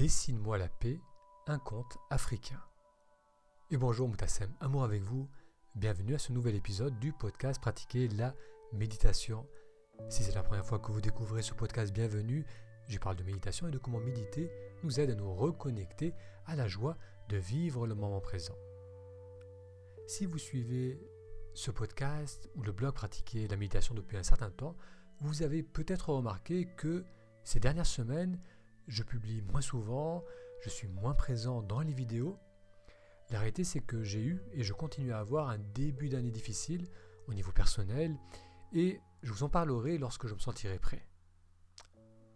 Dessine-moi la paix, un conte africain. Et bonjour Moutassem, amour avec vous, bienvenue à ce nouvel épisode du podcast Pratiquer la méditation. Si c'est la première fois que vous découvrez ce podcast, bienvenue. Je parle de méditation et de comment méditer nous aide à nous reconnecter à la joie de vivre le moment présent. Si vous suivez ce podcast ou le blog Pratiquer la méditation depuis un certain temps, vous avez peut-être remarqué que ces dernières semaines, je publie moins souvent, je suis moins présent dans les vidéos. La réalité, c'est que j'ai eu et je continue à avoir un début d'année difficile au niveau personnel et je vous en parlerai lorsque je me sentirai prêt.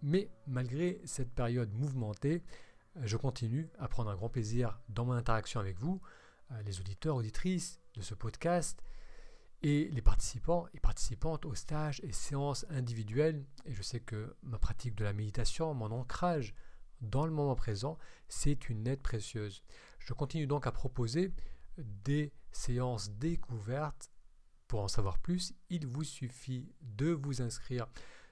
Mais malgré cette période mouvementée, je continue à prendre un grand plaisir dans mon interaction avec vous, euh, les auditeurs, auditrices de ce podcast, et les participants et participantes aux stages et séances individuelles. Et je sais que ma pratique de la méditation, mon ancrage dans le moment présent, c'est une aide précieuse. Je continue donc à proposer des séances découvertes. Pour en savoir plus, il vous suffit de vous inscrire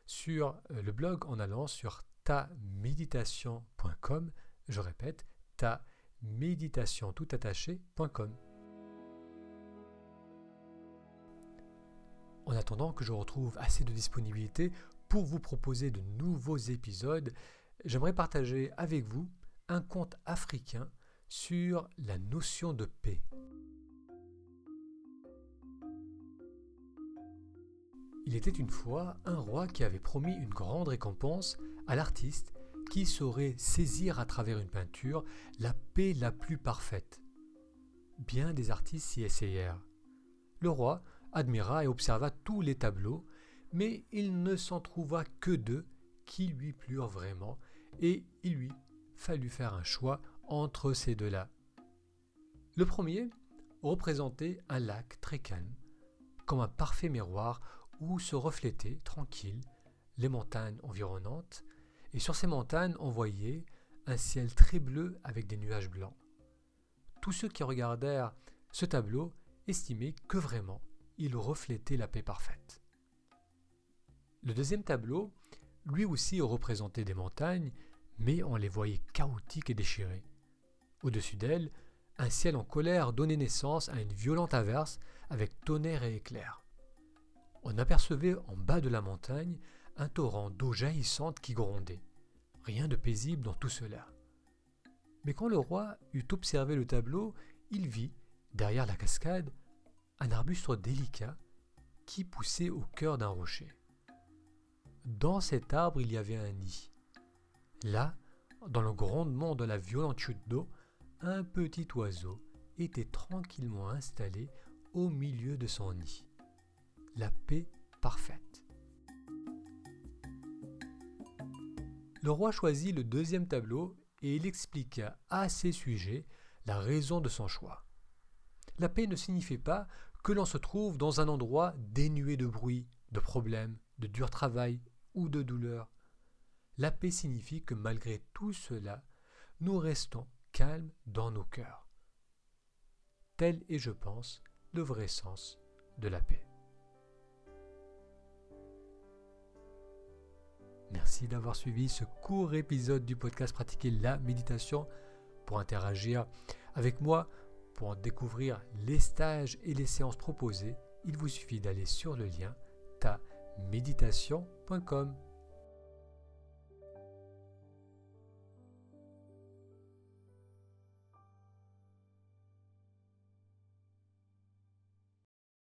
sur euh, le blog en allant sur taméditation.com. Je répète, taméditation tout En attendant que je retrouve assez de disponibilité pour vous proposer de nouveaux épisodes, j'aimerais partager avec vous un conte africain sur la notion de paix. Il était une fois un roi qui avait promis une grande récompense à l'artiste qui saurait saisir à travers une peinture la paix la plus parfaite. Bien des artistes s'y essayèrent. Le roi admira et observa tous les tableaux, mais il ne s'en trouva que deux qui lui plurent vraiment, et il lui fallut faire un choix entre ces deux-là. Le premier représentait un lac très calme, comme un parfait miroir où se reflétaient tranquilles les montagnes environnantes, et sur ces montagnes on voyait un ciel très bleu avec des nuages blancs. Tous ceux qui regardèrent ce tableau estimaient que vraiment il reflétait la paix parfaite. Le deuxième tableau, lui aussi représentait des montagnes, mais on les voyait chaotiques et déchirées. Au-dessus d'elles, un ciel en colère donnait naissance à une violente averse avec tonnerre et éclairs. On apercevait en bas de la montagne un torrent d'eau jaillissante qui grondait. Rien de paisible dans tout cela. Mais quand le roi eut observé le tableau, il vit, derrière la cascade, un arbuste délicat qui poussait au cœur d'un rocher. Dans cet arbre, il y avait un nid. Là, dans le grondement de la violente chute d'eau, un petit oiseau était tranquillement installé au milieu de son nid. La paix parfaite. Le roi choisit le deuxième tableau et il expliqua à ses sujets la raison de son choix. La paix ne signifiait pas que l'on se trouve dans un endroit dénué de bruit, de problèmes, de dur travail ou de douleur. La paix signifie que malgré tout cela, nous restons calmes dans nos cœurs. Tel est, je pense, le vrai sens de la paix. Merci d'avoir suivi ce court épisode du podcast Pratiquer la méditation. Pour interagir avec moi, pour en découvrir les stages et les séances proposées, il vous suffit d'aller sur le lien ta-méditation.com.